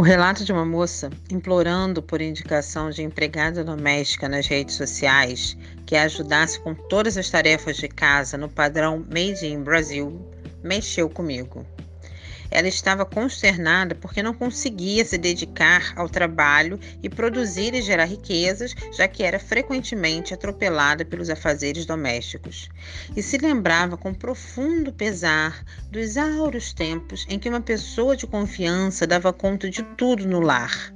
O relato de uma moça implorando por indicação de empregada doméstica nas redes sociais que a ajudasse com todas as tarefas de casa no padrão Made in Brasil mexeu comigo. Ela estava consternada porque não conseguia se dedicar ao trabalho e produzir e gerar riquezas, já que era frequentemente atropelada pelos afazeres domésticos. E se lembrava com profundo pesar dos áureos tempos em que uma pessoa de confiança dava conta de tudo no lar.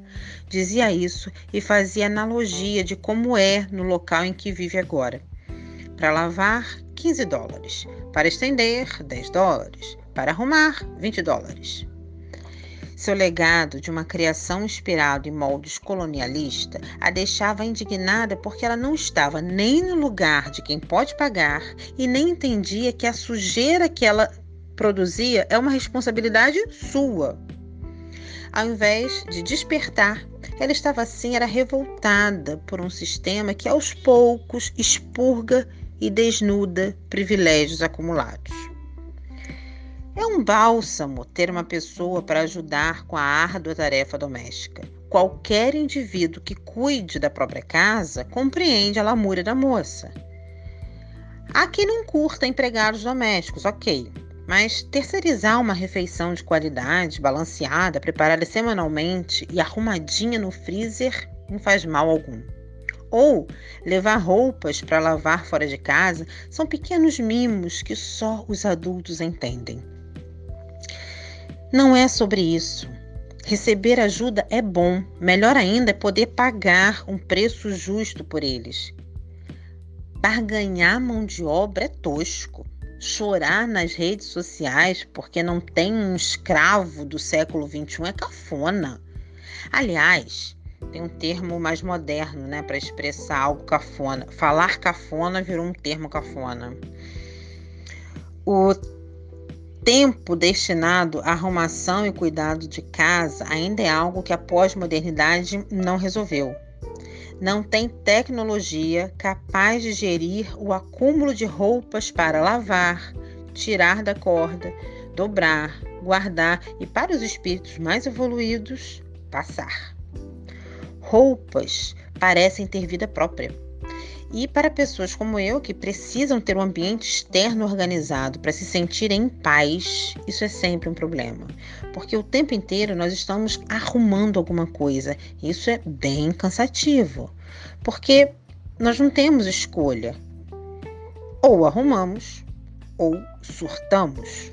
Dizia isso e fazia analogia de como é no local em que vive agora. Para lavar, 15 dólares. Para estender, 10 dólares para arrumar 20 dólares. Seu legado de uma criação inspirada em moldes colonialista a deixava indignada porque ela não estava nem no lugar de quem pode pagar e nem entendia que a sujeira que ela produzia é uma responsabilidade sua. Ao invés de despertar, ela estava assim, era revoltada por um sistema que aos poucos expurga e desnuda privilégios acumulados. É um bálsamo ter uma pessoa para ajudar com a árdua tarefa doméstica. Qualquer indivíduo que cuide da própria casa compreende a lamúria da moça. Há quem não curta empregados domésticos, ok, mas terceirizar uma refeição de qualidade, balanceada, preparada semanalmente e arrumadinha no freezer não faz mal algum. Ou levar roupas para lavar fora de casa são pequenos mimos que só os adultos entendem. Não é sobre isso. Receber ajuda é bom, melhor ainda é poder pagar um preço justo por eles. Barganhar mão de obra é tosco. Chorar nas redes sociais porque não tem um escravo do século XXI é cafona. Aliás, tem um termo mais moderno, né, para expressar algo cafona. Falar cafona virou um termo cafona. O tempo destinado à arrumação e cuidado de casa ainda é algo que a pós-modernidade não resolveu. Não tem tecnologia capaz de gerir o acúmulo de roupas para lavar, tirar da corda, dobrar, guardar e, para os espíritos mais evoluídos, passar. Roupas parecem ter vida própria e para pessoas como eu, que precisam ter um ambiente externo organizado para se sentirem em paz, isso é sempre um problema. Porque o tempo inteiro nós estamos arrumando alguma coisa. Isso é bem cansativo. Porque nós não temos escolha. Ou arrumamos ou surtamos.